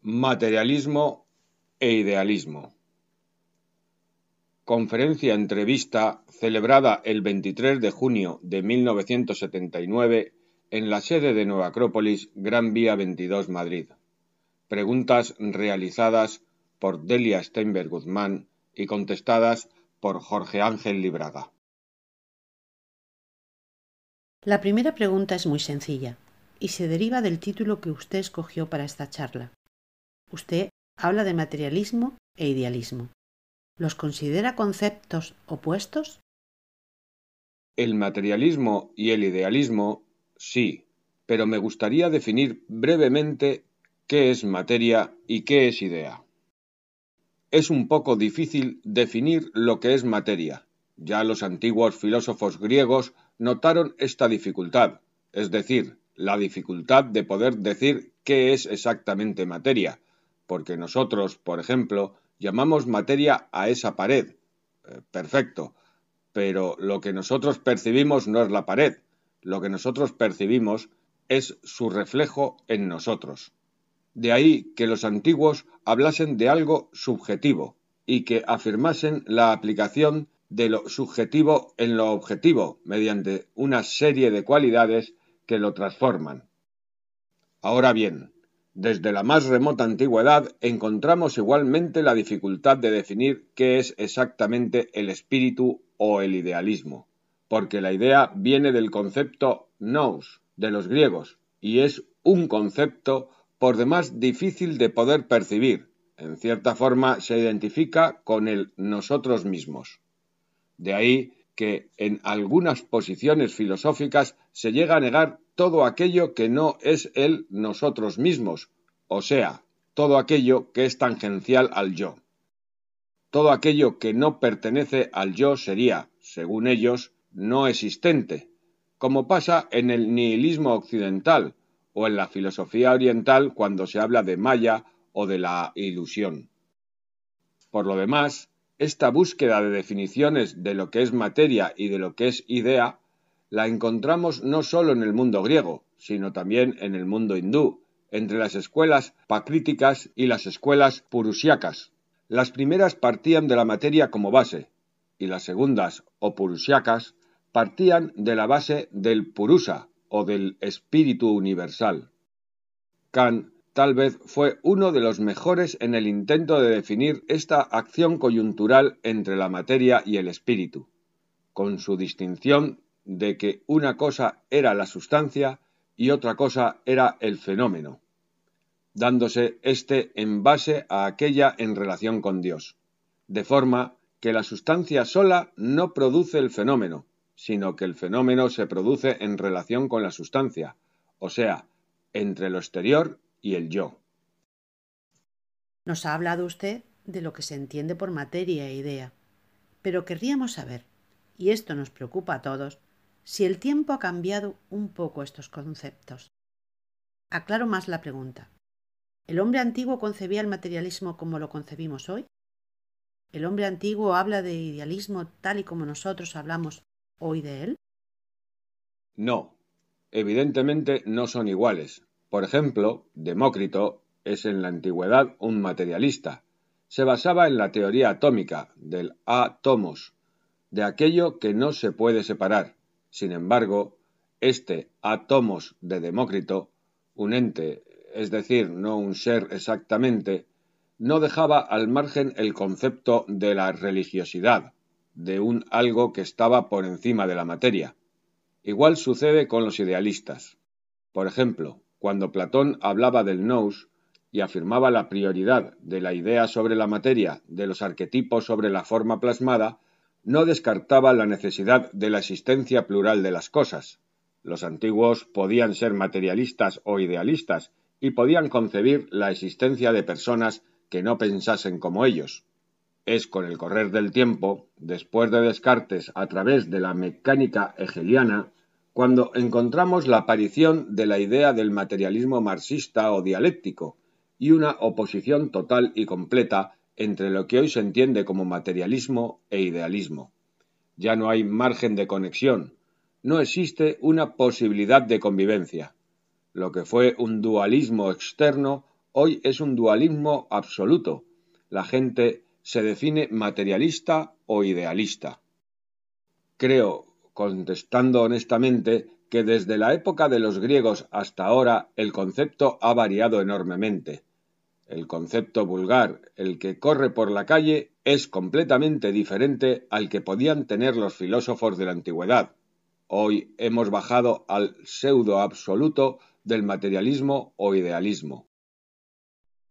Materialismo e idealismo. Conferencia entrevista celebrada el 23 de junio de 1979 en la sede de Nueva Acrópolis, Gran Vía 22, Madrid. Preguntas realizadas por Delia Steinberg Guzmán y contestadas por Jorge Ángel Libraga. La primera pregunta es muy sencilla y se deriva del título que usted escogió para esta charla. Usted habla de materialismo e idealismo. ¿Los considera conceptos opuestos? El materialismo y el idealismo, sí, pero me gustaría definir brevemente qué es materia y qué es idea. Es un poco difícil definir lo que es materia. Ya los antiguos filósofos griegos notaron esta dificultad, es decir, la dificultad de poder decir qué es exactamente materia, porque nosotros, por ejemplo, llamamos materia a esa pared. Eh, perfecto. Pero lo que nosotros percibimos no es la pared. Lo que nosotros percibimos es su reflejo en nosotros. De ahí que los antiguos hablasen de algo subjetivo y que afirmasen la aplicación de lo subjetivo en lo objetivo mediante una serie de cualidades que lo transforman. Ahora bien, desde la más remota antigüedad encontramos igualmente la dificultad de definir qué es exactamente el espíritu o el idealismo, porque la idea viene del concepto nous de los griegos y es un concepto por demás difícil de poder percibir. En cierta forma se identifica con el nosotros mismos. De ahí que en algunas posiciones filosóficas se llega a negar todo aquello que no es el nosotros mismos, o sea, todo aquello que es tangencial al yo. Todo aquello que no pertenece al yo sería, según ellos, no existente, como pasa en el nihilismo occidental o en la filosofía oriental cuando se habla de Maya o de la ilusión. Por lo demás, esta búsqueda de definiciones de lo que es materia y de lo que es idea la encontramos no solo en el mundo griego, sino también en el mundo hindú, entre las escuelas pacríticas y las escuelas purusiacas. Las primeras partían de la materia como base, y las segundas, o purusiacas, partían de la base del purusa, o del espíritu universal. Kant tal vez fue uno de los mejores en el intento de definir esta acción coyuntural entre la materia y el espíritu, con su distinción de que una cosa era la sustancia y otra cosa era el fenómeno, dándose éste en base a aquella en relación con Dios, de forma que la sustancia sola no produce el fenómeno, sino que el fenómeno se produce en relación con la sustancia, o sea, entre lo exterior y el yo. Nos ha hablado usted de lo que se entiende por materia e idea, pero querríamos saber, y esto nos preocupa a todos, si el tiempo ha cambiado un poco estos conceptos. Aclaro más la pregunta. ¿El hombre antiguo concebía el materialismo como lo concebimos hoy? ¿El hombre antiguo habla de idealismo tal y como nosotros hablamos hoy de él? No, evidentemente no son iguales, por ejemplo, Demócrito es en la antigüedad un materialista. Se basaba en la teoría atómica del átomos, de aquello que no se puede separar. Sin embargo, este átomos de Demócrito, un ente, es decir, no un ser exactamente, no dejaba al margen el concepto de la religiosidad, de un algo que estaba por encima de la materia. Igual sucede con los idealistas. Por ejemplo, cuando Platón hablaba del nous y afirmaba la prioridad de la idea sobre la materia de los arquetipos sobre la forma plasmada, no descartaba la necesidad de la existencia plural de las cosas. Los antiguos podían ser materialistas o idealistas y podían concebir la existencia de personas que no pensasen como ellos. Es con el correr del tiempo, después de Descartes a través de la mecánica hegeliana, cuando encontramos la aparición de la idea del materialismo marxista o dialéctico y una oposición total y completa entre lo que hoy se entiende como materialismo e idealismo. Ya no hay margen de conexión, no existe una posibilidad de convivencia. Lo que fue un dualismo externo hoy es un dualismo absoluto. La gente se define materialista o idealista. Creo, contestando honestamente, que desde la época de los griegos hasta ahora el concepto ha variado enormemente. El concepto vulgar, el que corre por la calle, es completamente diferente al que podían tener los filósofos de la antigüedad. Hoy hemos bajado al pseudo absoluto del materialismo o idealismo.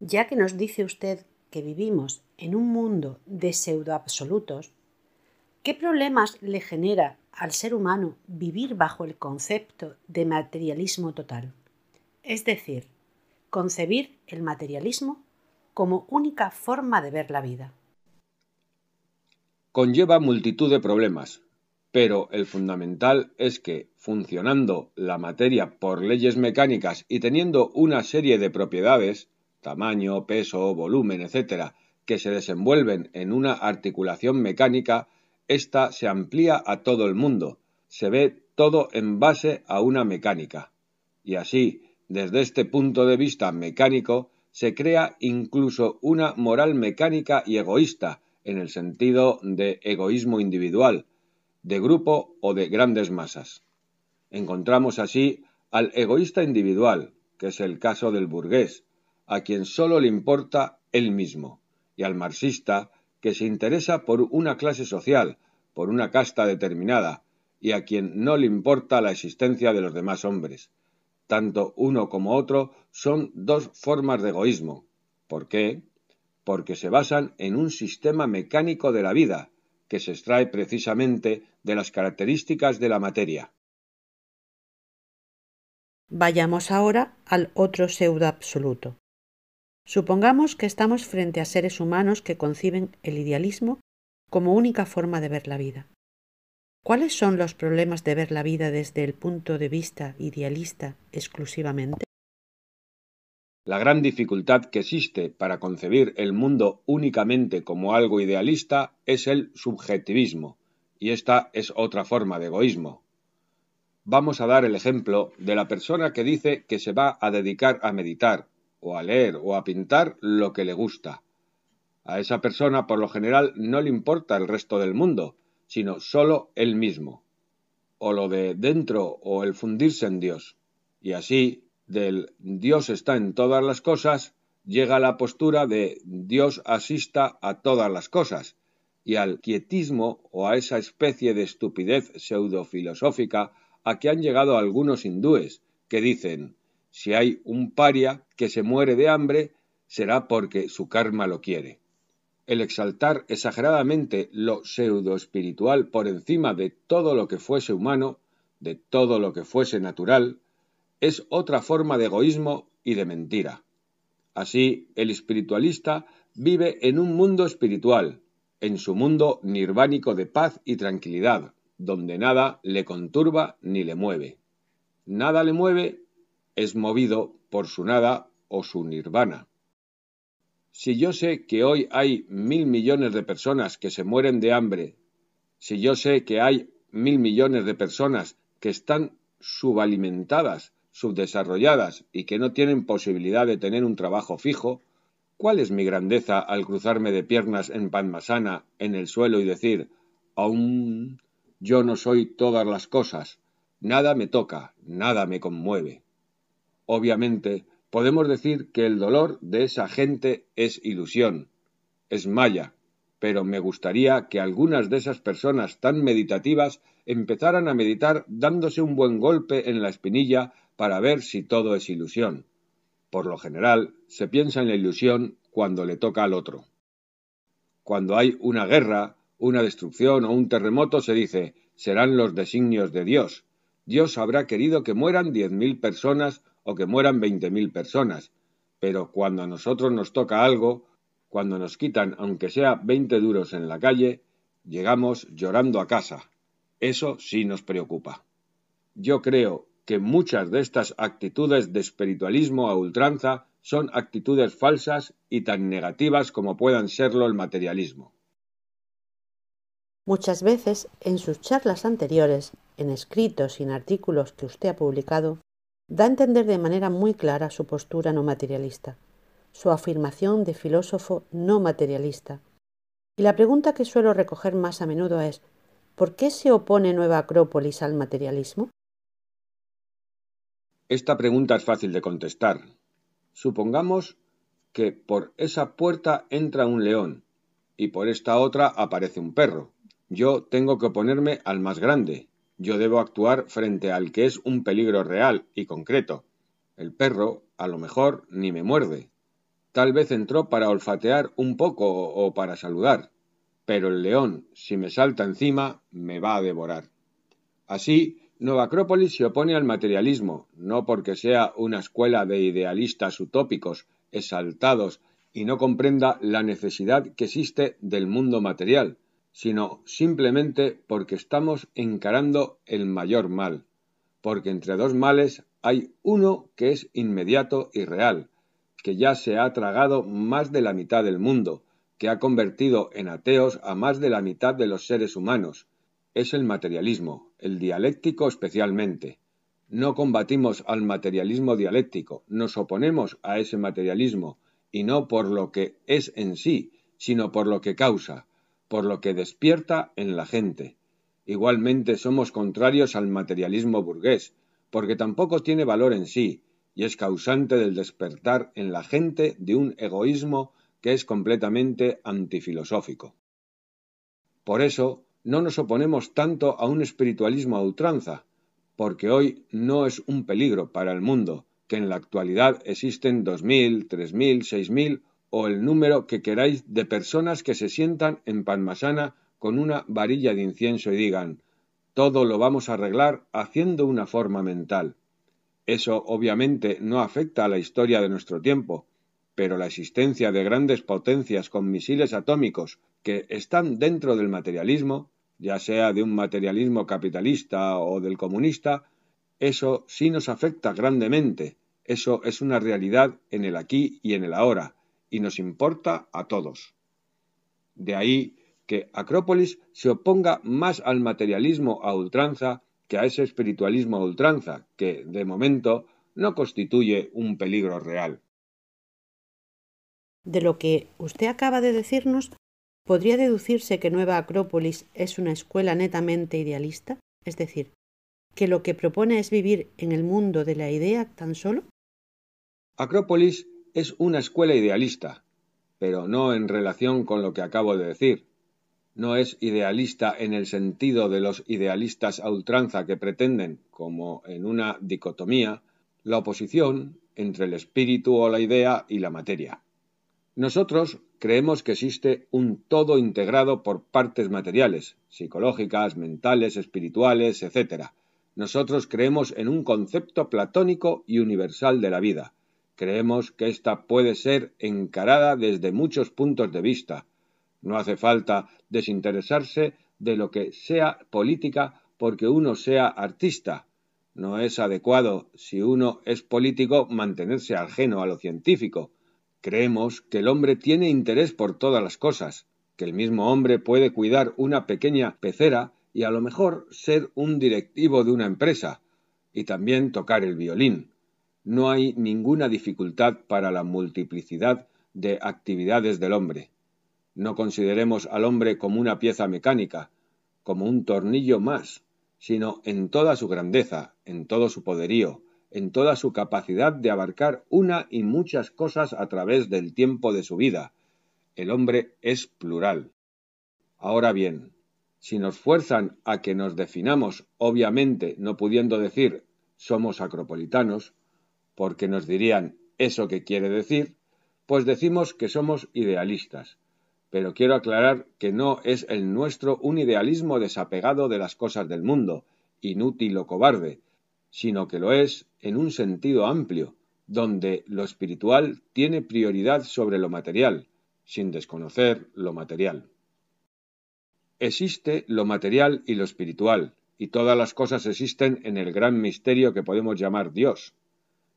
Ya que nos dice usted que vivimos en un mundo de pseudo absolutos, ¿qué problemas le genera al ser humano vivir bajo el concepto de materialismo total? Es decir, concebir el materialismo como única forma de ver la vida. Conlleva multitud de problemas, pero el fundamental es que, funcionando la materia por leyes mecánicas y teniendo una serie de propiedades, tamaño, peso, volumen, etc., que se desenvuelven en una articulación mecánica, ésta se amplía a todo el mundo, se ve todo en base a una mecánica. Y así, desde este punto de vista mecánico, se crea incluso una moral mecánica y egoísta, en el sentido de egoísmo individual, de grupo o de grandes masas. Encontramos así al egoísta individual, que es el caso del burgués, a quien sólo le importa él mismo, y al marxista, que se interesa por una clase social, por una casta determinada, y a quien no le importa la existencia de los demás hombres. Tanto uno como otro son dos formas de egoísmo. ¿Por qué? Porque se basan en un sistema mecánico de la vida, que se extrae precisamente de las características de la materia. Vayamos ahora al otro pseudo absoluto. Supongamos que estamos frente a seres humanos que conciben el idealismo como única forma de ver la vida. ¿Cuáles son los problemas de ver la vida desde el punto de vista idealista exclusivamente? La gran dificultad que existe para concebir el mundo únicamente como algo idealista es el subjetivismo, y esta es otra forma de egoísmo. Vamos a dar el ejemplo de la persona que dice que se va a dedicar a meditar, o a leer, o a pintar lo que le gusta. A esa persona por lo general no le importa el resto del mundo, sino sólo él mismo, o lo de dentro o el fundirse en Dios. Y así, del Dios está en todas las cosas, llega la postura de Dios asista a todas las cosas, y al quietismo o a esa especie de estupidez pseudofilosófica a que han llegado algunos hindúes, que dicen si hay un paria que se muere de hambre, será porque su karma lo quiere el exaltar exageradamente lo pseudo-espiritual por encima de todo lo que fuese humano, de todo lo que fuese natural, es otra forma de egoísmo y de mentira. Así, el espiritualista vive en un mundo espiritual, en su mundo nirvánico de paz y tranquilidad, donde nada le conturba ni le mueve. Nada le mueve es movido por su nada o su nirvana. Si yo sé que hoy hay mil millones de personas que se mueren de hambre, si yo sé que hay mil millones de personas que están subalimentadas, subdesarrolladas y que no tienen posibilidad de tener un trabajo fijo, ¿cuál es mi grandeza al cruzarme de piernas en Padmasana en el suelo y decir, aún yo no soy todas las cosas, nada me toca, nada me conmueve? Obviamente, podemos decir que el dolor de esa gente es ilusión, es maya, pero me gustaría que algunas de esas personas tan meditativas empezaran a meditar dándose un buen golpe en la espinilla para ver si todo es ilusión. Por lo general, se piensa en la ilusión cuando le toca al otro. Cuando hay una guerra, una destrucción o un terremoto, se dice serán los designios de Dios. Dios habrá querido que mueran diez mil personas o que mueran veinte mil personas, pero cuando a nosotros nos toca algo, cuando nos quitan aunque sea veinte duros en la calle, llegamos llorando a casa. Eso sí nos preocupa. Yo creo que muchas de estas actitudes de espiritualismo a ultranza son actitudes falsas y tan negativas como puedan serlo el materialismo. Muchas veces, en sus charlas anteriores, en escritos y en artículos que usted ha publicado, da a entender de manera muy clara su postura no materialista. su afirmación de filósofo no materialista. Y la pregunta que suelo recoger más a menudo es ¿por qué se opone Nueva Acrópolis al materialismo? Esta pregunta es fácil de contestar. Supongamos que por esa puerta entra un león y por esta otra aparece un perro. Yo tengo que oponerme al más grande. Yo debo actuar frente al que es un peligro real y concreto. El perro, a lo mejor, ni me muerde. Tal vez entró para olfatear un poco o para saludar. Pero el león, si me salta encima, me va a devorar. Así, Nueva Acrópolis se opone al materialismo, no porque sea una escuela de idealistas utópicos, exaltados y no comprenda la necesidad que existe del mundo material, sino simplemente porque estamos encarando el mayor mal, porque entre dos males hay uno que es inmediato y real, que ya se ha tragado más de la mitad del mundo, que ha convertido en ateos a más de la mitad de los seres humanos. Es el materialismo, el dialéctico especialmente. No combatimos al materialismo dialéctico, nos oponemos a ese materialismo, y no por lo que es en sí, sino por lo que causa, por lo que despierta en la gente. Igualmente somos contrarios al materialismo burgués, porque tampoco tiene valor en sí, y es causante del despertar en la gente de un egoísmo que es completamente antifilosófico. Por eso, no nos oponemos tanto a un espiritualismo a ultranza, porque hoy no es un peligro para el mundo, que en la actualidad existen dos mil, tres mil, seis mil o el número que queráis de personas que se sientan en Panmasana con una varilla de incienso y digan todo lo vamos a arreglar haciendo una forma mental. Eso obviamente no afecta a la historia de nuestro tiempo, pero la existencia de grandes potencias con misiles atómicos que están dentro del materialismo, ya sea de un materialismo capitalista o del comunista, eso sí nos afecta grandemente. Eso es una realidad en el aquí y en el ahora, y nos importa a todos. De ahí que Acrópolis se oponga más al materialismo a ultranza que a ese espiritualismo a ultranza, que, de momento, no constituye un peligro real. De lo que usted acaba de decirnos, ¿podría deducirse que Nueva Acrópolis es una escuela netamente idealista? Es decir, que lo que propone es vivir en el mundo de la idea tan solo? Acrópolis es una escuela idealista, pero no en relación con lo que acabo de decir, no es idealista en el sentido de los idealistas a ultranza que pretenden, como en una dicotomía, la oposición entre el espíritu o la idea y la materia. Nosotros creemos que existe un todo integrado por partes materiales, psicológicas, mentales, espirituales, etc. Nosotros creemos en un concepto platónico y universal de la vida. Creemos que ésta puede ser encarada desde muchos puntos de vista, no hace falta desinteresarse de lo que sea política porque uno sea artista. No es adecuado, si uno es político, mantenerse ajeno a lo científico. Creemos que el hombre tiene interés por todas las cosas, que el mismo hombre puede cuidar una pequeña pecera y a lo mejor ser un directivo de una empresa, y también tocar el violín. No hay ninguna dificultad para la multiplicidad de actividades del hombre. No consideremos al hombre como una pieza mecánica, como un tornillo más, sino en toda su grandeza, en todo su poderío, en toda su capacidad de abarcar una y muchas cosas a través del tiempo de su vida. El hombre es plural. Ahora bien, si nos fuerzan a que nos definamos, obviamente no pudiendo decir somos acropolitanos, porque nos dirían eso que quiere decir, pues decimos que somos idealistas, pero quiero aclarar que no es el nuestro un idealismo desapegado de las cosas del mundo, inútil o cobarde, sino que lo es en un sentido amplio, donde lo espiritual tiene prioridad sobre lo material, sin desconocer lo material. Existe lo material y lo espiritual, y todas las cosas existen en el gran misterio que podemos llamar Dios.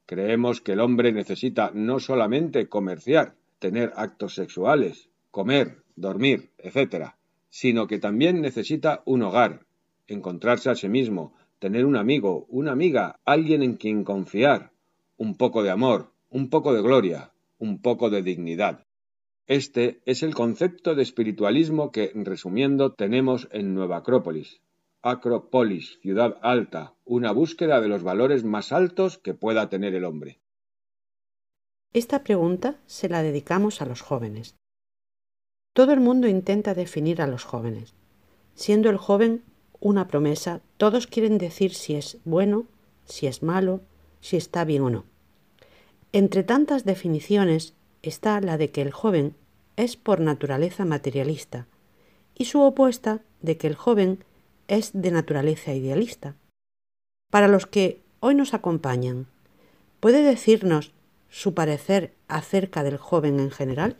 Creemos que el hombre necesita no solamente comerciar, tener actos sexuales, comer, dormir, etc., sino que también necesita un hogar, encontrarse a sí mismo, tener un amigo, una amiga, alguien en quien confiar, un poco de amor, un poco de gloria, un poco de dignidad. Este es el concepto de espiritualismo que, resumiendo, tenemos en Nueva Acrópolis. Acropolis, ciudad alta, una búsqueda de los valores más altos que pueda tener el hombre. Esta pregunta se la dedicamos a los jóvenes. Todo el mundo intenta definir a los jóvenes. Siendo el joven una promesa, todos quieren decir si es bueno, si es malo, si está bien o no. Entre tantas definiciones está la de que el joven es por naturaleza materialista y su opuesta de que el joven es de naturaleza idealista. Para los que hoy nos acompañan, ¿puede decirnos su parecer acerca del joven en general?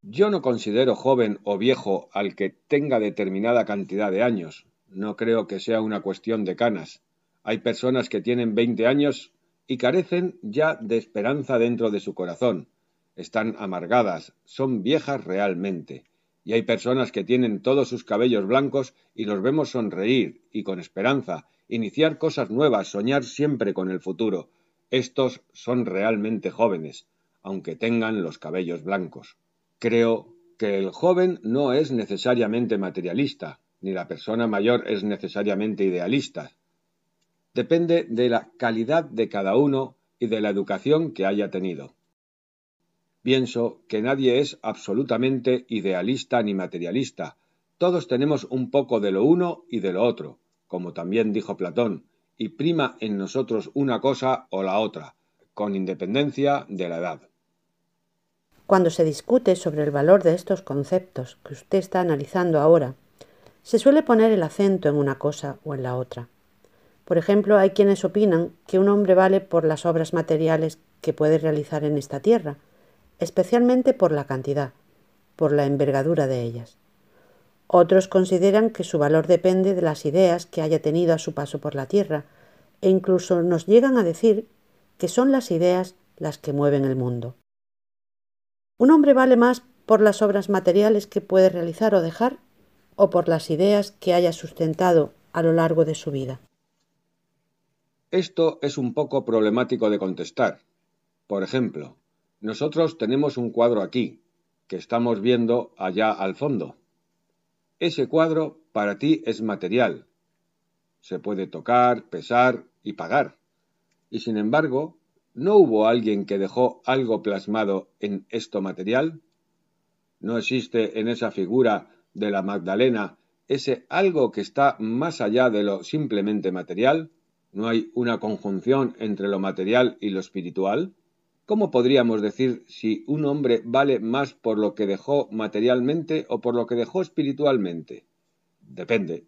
Yo no considero joven o viejo al que tenga determinada cantidad de años. No creo que sea una cuestión de canas. Hay personas que tienen 20 años y carecen ya de esperanza dentro de su corazón. Están amargadas, son viejas realmente. Y hay personas que tienen todos sus cabellos blancos y los vemos sonreír y con esperanza, iniciar cosas nuevas, soñar siempre con el futuro. Estos son realmente jóvenes, aunque tengan los cabellos blancos. Creo que el joven no es necesariamente materialista, ni la persona mayor es necesariamente idealista. Depende de la calidad de cada uno y de la educación que haya tenido. Pienso que nadie es absolutamente idealista ni materialista. Todos tenemos un poco de lo uno y de lo otro, como también dijo Platón, y prima en nosotros una cosa o la otra, con independencia de la edad. Cuando se discute sobre el valor de estos conceptos que usted está analizando ahora, se suele poner el acento en una cosa o en la otra. Por ejemplo, hay quienes opinan que un hombre vale por las obras materiales que puede realizar en esta tierra, especialmente por la cantidad, por la envergadura de ellas. Otros consideran que su valor depende de las ideas que haya tenido a su paso por la tierra, e incluso nos llegan a decir que son las ideas las que mueven el mundo. ¿Un hombre vale más por las obras materiales que puede realizar o dejar o por las ideas que haya sustentado a lo largo de su vida? Esto es un poco problemático de contestar. Por ejemplo, nosotros tenemos un cuadro aquí, que estamos viendo allá al fondo. Ese cuadro para ti es material. Se puede tocar, pesar y pagar. Y sin embargo, ¿No hubo alguien que dejó algo plasmado en esto material? ¿No existe en esa figura de la Magdalena ese algo que está más allá de lo simplemente material? ¿No hay una conjunción entre lo material y lo espiritual? ¿Cómo podríamos decir si un hombre vale más por lo que dejó materialmente o por lo que dejó espiritualmente? Depende.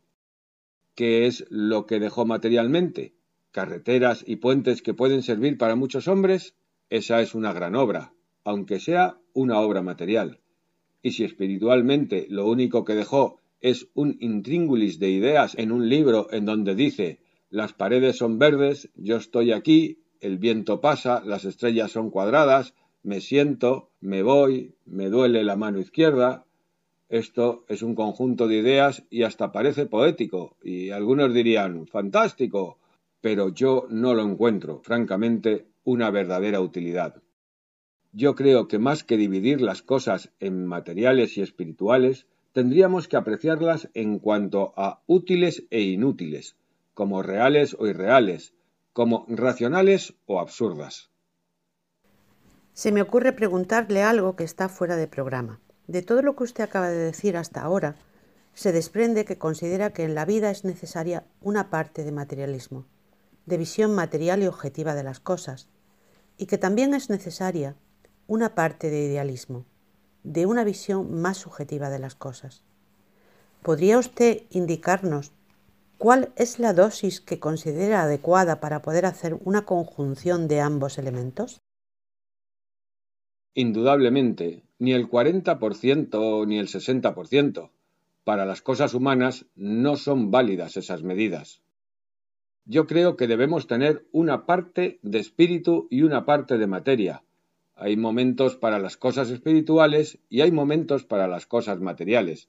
¿Qué es lo que dejó materialmente? carreteras y puentes que pueden servir para muchos hombres, esa es una gran obra, aunque sea una obra material. Y si espiritualmente lo único que dejó es un intríngulis de ideas en un libro en donde dice las paredes son verdes, yo estoy aquí, el viento pasa, las estrellas son cuadradas, me siento, me voy, me duele la mano izquierda. Esto es un conjunto de ideas y hasta parece poético, y algunos dirían fantástico, pero yo no lo encuentro, francamente, una verdadera utilidad. Yo creo que más que dividir las cosas en materiales y espirituales, tendríamos que apreciarlas en cuanto a útiles e inútiles, como reales o irreales, como racionales o absurdas. Se me ocurre preguntarle algo que está fuera de programa. De todo lo que usted acaba de decir hasta ahora, se desprende que considera que en la vida es necesaria una parte de materialismo de visión material y objetiva de las cosas, y que también es necesaria una parte de idealismo, de una visión más subjetiva de las cosas. ¿Podría usted indicarnos cuál es la dosis que considera adecuada para poder hacer una conjunción de ambos elementos? Indudablemente, ni el 40% ni el 60%. Para las cosas humanas no son válidas esas medidas. Yo creo que debemos tener una parte de espíritu y una parte de materia. Hay momentos para las cosas espirituales y hay momentos para las cosas materiales.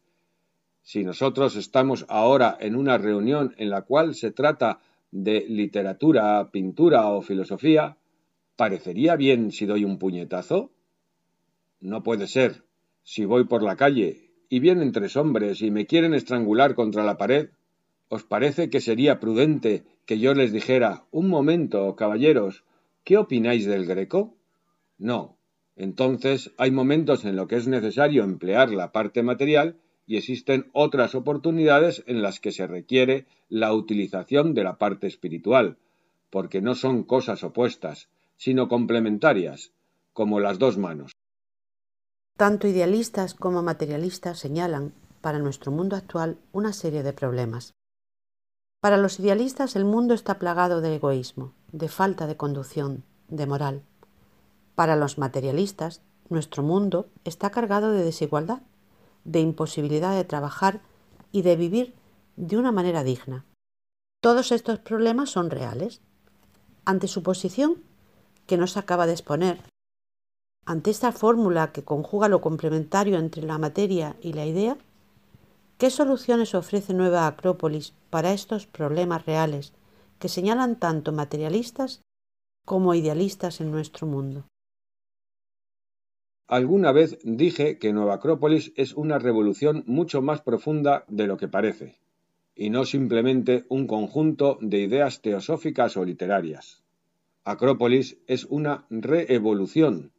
Si nosotros estamos ahora en una reunión en la cual se trata de literatura, pintura o filosofía, ¿parecería bien si doy un puñetazo? No puede ser. Si voy por la calle y vienen tres hombres y me quieren estrangular contra la pared, ¿os parece que sería prudente que yo les dijera un momento, caballeros, ¿qué opináis del greco? No. Entonces hay momentos en los que es necesario emplear la parte material y existen otras oportunidades en las que se requiere la utilización de la parte espiritual, porque no son cosas opuestas, sino complementarias, como las dos manos. Tanto idealistas como materialistas señalan, para nuestro mundo actual, una serie de problemas. Para los idealistas el mundo está plagado de egoísmo, de falta de conducción, de moral. Para los materialistas, nuestro mundo está cargado de desigualdad, de imposibilidad de trabajar y de vivir de una manera digna. Todos estos problemas son reales. Ante su posición, que nos acaba de exponer, ante esta fórmula que conjuga lo complementario entre la materia y la idea, ¿qué soluciones ofrece Nueva Acrópolis para estos problemas reales que señalan tanto materialistas como idealistas en nuestro mundo? Alguna vez dije que Nueva Acrópolis es una revolución mucho más profunda de lo que parece, y no simplemente un conjunto de ideas teosóficas o literarias. Acrópolis es una reevolución,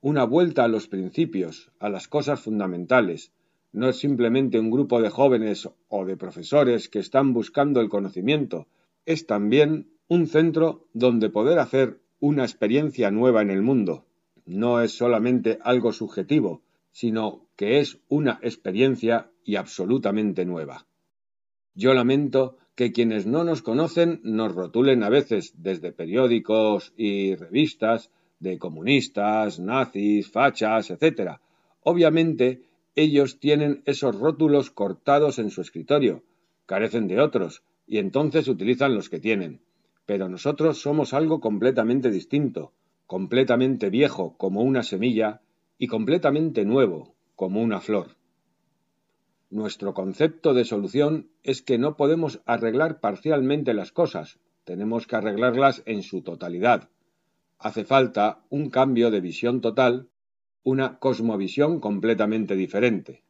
una vuelta a los principios, a las cosas fundamentales. No es simplemente un grupo de jóvenes o de profesores que están buscando el conocimiento, es también un centro donde poder hacer una experiencia nueva en el mundo no es solamente algo subjetivo, sino que es una experiencia y absolutamente nueva. Yo lamento que quienes no nos conocen nos rotulen a veces desde periódicos y revistas de comunistas, nazis, fachas, etc. Obviamente, ellos tienen esos rótulos cortados en su escritorio, carecen de otros, y entonces utilizan los que tienen. Pero nosotros somos algo completamente distinto completamente viejo como una semilla y completamente nuevo como una flor. Nuestro concepto de solución es que no podemos arreglar parcialmente las cosas, tenemos que arreglarlas en su totalidad. Hace falta un cambio de visión total, una cosmovisión completamente diferente.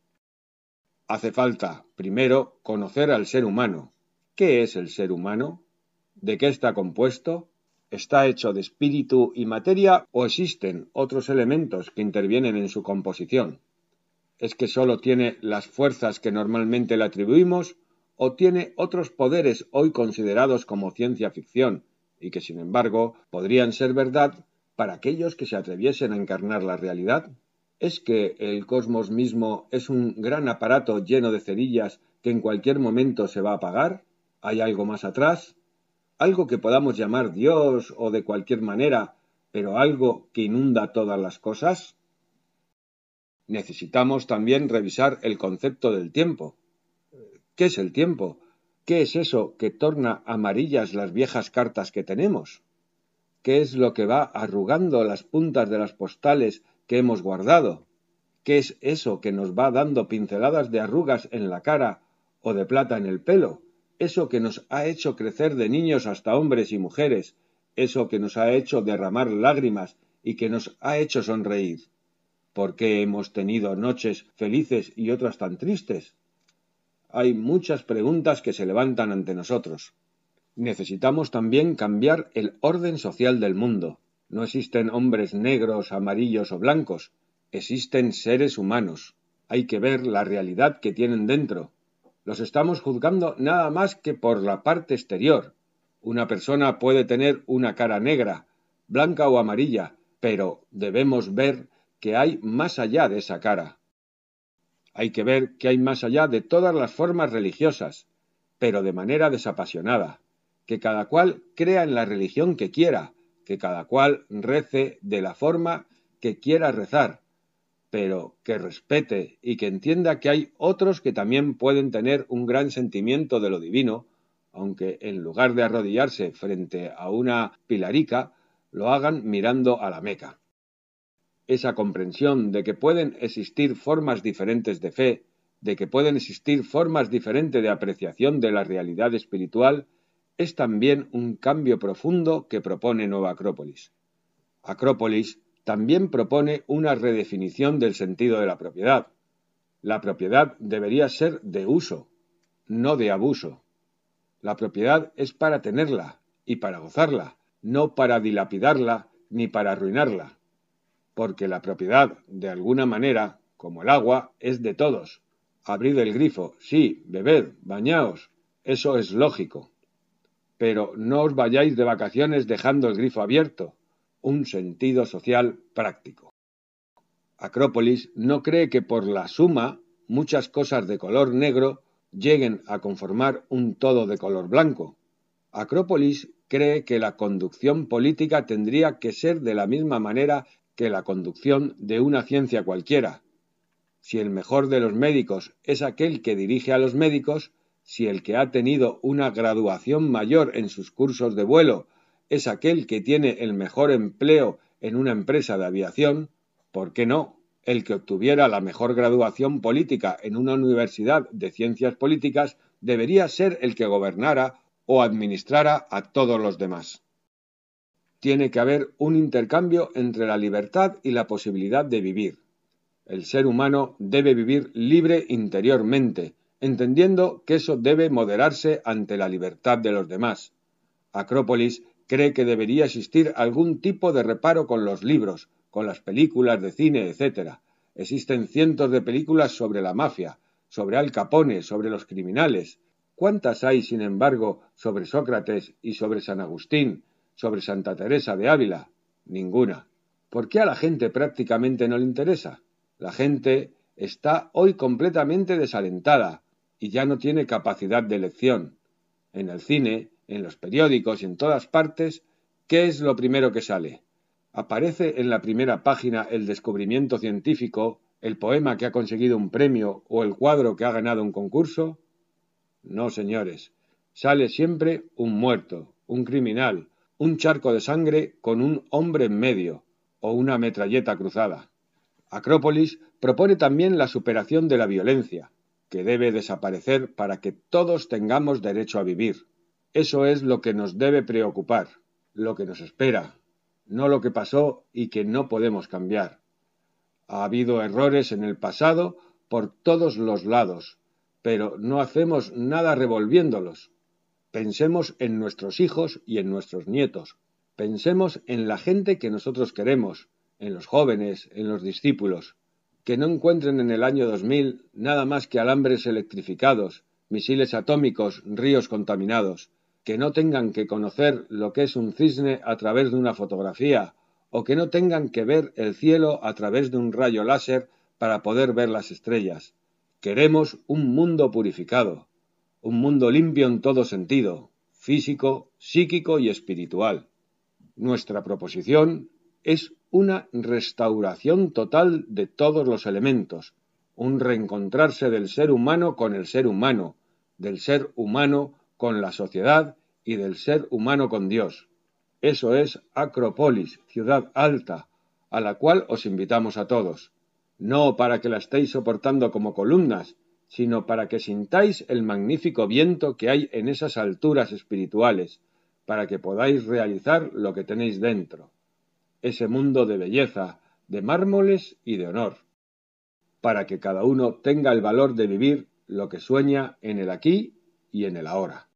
Hace falta, primero, conocer al ser humano. ¿Qué es el ser humano? ¿De qué está compuesto? ¿Está hecho de espíritu y materia o existen otros elementos que intervienen en su composición? ¿Es que sólo tiene las fuerzas que normalmente le atribuimos o tiene otros poderes hoy considerados como ciencia ficción y que sin embargo podrían ser verdad para aquellos que se atreviesen a encarnar la realidad? ¿Es que el cosmos mismo es un gran aparato lleno de cerillas que en cualquier momento se va a apagar? ¿Hay algo más atrás? Algo que podamos llamar Dios o de cualquier manera, pero algo que inunda todas las cosas? Necesitamos también revisar el concepto del tiempo. ¿Qué es el tiempo? ¿Qué es eso que torna amarillas las viejas cartas que tenemos? ¿Qué es lo que va arrugando las puntas de las postales que hemos guardado? ¿Qué es eso que nos va dando pinceladas de arrugas en la cara o de plata en el pelo? Eso que nos ha hecho crecer de niños hasta hombres y mujeres, eso que nos ha hecho derramar lágrimas y que nos ha hecho sonreír. ¿Por qué hemos tenido noches felices y otras tan tristes? Hay muchas preguntas que se levantan ante nosotros. Necesitamos también cambiar el orden social del mundo. No existen hombres negros, amarillos o blancos, existen seres humanos. Hay que ver la realidad que tienen dentro, los estamos juzgando nada más que por la parte exterior. Una persona puede tener una cara negra, blanca o amarilla, pero debemos ver que hay más allá de esa cara. Hay que ver que hay más allá de todas las formas religiosas, pero de manera desapasionada, que cada cual crea en la religión que quiera, que cada cual rece de la forma que quiera rezar, pero que respete y que entienda que hay otros que también pueden tener un gran sentimiento de lo divino, aunque en lugar de arrodillarse frente a una pilarica, lo hagan mirando a la Meca. Esa comprensión de que pueden existir formas diferentes de fe, de que pueden existir formas diferentes de apreciación de la realidad espiritual, es también un cambio profundo que propone Nueva Acrópolis. Acrópolis también propone una redefinición del sentido de la propiedad. La propiedad debería ser de uso, no de abuso. La propiedad es para tenerla y para gozarla, no para dilapidarla ni para arruinarla. Porque la propiedad, de alguna manera, como el agua, es de todos. Abrid el grifo, sí, bebed, bañaos, eso es lógico. Pero no os vayáis de vacaciones dejando el grifo abierto. Un sentido social práctico. Acrópolis no cree que por la suma muchas cosas de color negro lleguen a conformar un todo de color blanco. Acrópolis cree que la conducción política tendría que ser de la misma manera que la conducción de una ciencia cualquiera. Si el mejor de los médicos es aquel que dirige a los médicos, si el que ha tenido una graduación mayor en sus cursos de vuelo es aquel que tiene el mejor empleo en una empresa de aviación, ¿por qué no el que obtuviera la mejor graduación política en una universidad de ciencias políticas debería ser el que gobernara o administrara a todos los demás. Tiene que haber un intercambio entre la libertad y la posibilidad de vivir. El ser humano debe vivir libre interiormente, entendiendo que eso debe moderarse ante la libertad de los demás. Acrópolis cree que debería existir algún tipo de reparo con los libros, con las películas de cine, etc. Existen cientos de películas sobre la mafia, sobre Al Capone, sobre los criminales. ¿Cuántas hay, sin embargo, sobre Sócrates y sobre San Agustín, sobre Santa Teresa de Ávila? Ninguna. ¿Por qué a la gente prácticamente no le interesa? La gente está hoy completamente desalentada y ya no tiene capacidad de elección. En el cine, en los periódicos y en todas partes, ¿qué es lo primero que sale? ¿Aparece en la primera página el descubrimiento científico, el poema que ha conseguido un premio o el cuadro que ha ganado un concurso? No, señores. Sale siempre un muerto, un criminal, un charco de sangre con un hombre en medio o una metralleta cruzada. Acrópolis propone también la superación de la violencia, que debe desaparecer para que todos tengamos derecho a vivir. Eso es lo que nos debe preocupar, lo que nos espera, no lo que pasó y que no podemos cambiar. Ha habido errores en el pasado por todos los lados, pero no hacemos nada revolviéndolos. Pensemos en nuestros hijos y en nuestros nietos. Pensemos en la gente que nosotros queremos, en los jóvenes, en los discípulos. Que no encuentren en el año 2000 nada más que alambres electrificados, misiles atómicos, ríos contaminados que no tengan que conocer lo que es un cisne a través de una fotografía, o que no tengan que ver el cielo a través de un rayo láser para poder ver las estrellas. Queremos un mundo purificado, un mundo limpio en todo sentido, físico, psíquico y espiritual. Nuestra proposición es una restauración total de todos los elementos, un reencontrarse del ser humano con el ser humano, del ser humano con la sociedad y del ser humano con Dios. Eso es Acrópolis, ciudad alta, a la cual os invitamos a todos, no para que la estéis soportando como columnas, sino para que sintáis el magnífico viento que hay en esas alturas espirituales, para que podáis realizar lo que tenéis dentro, ese mundo de belleza, de mármoles y de honor, para que cada uno tenga el valor de vivir lo que sueña en el aquí y en el ahora.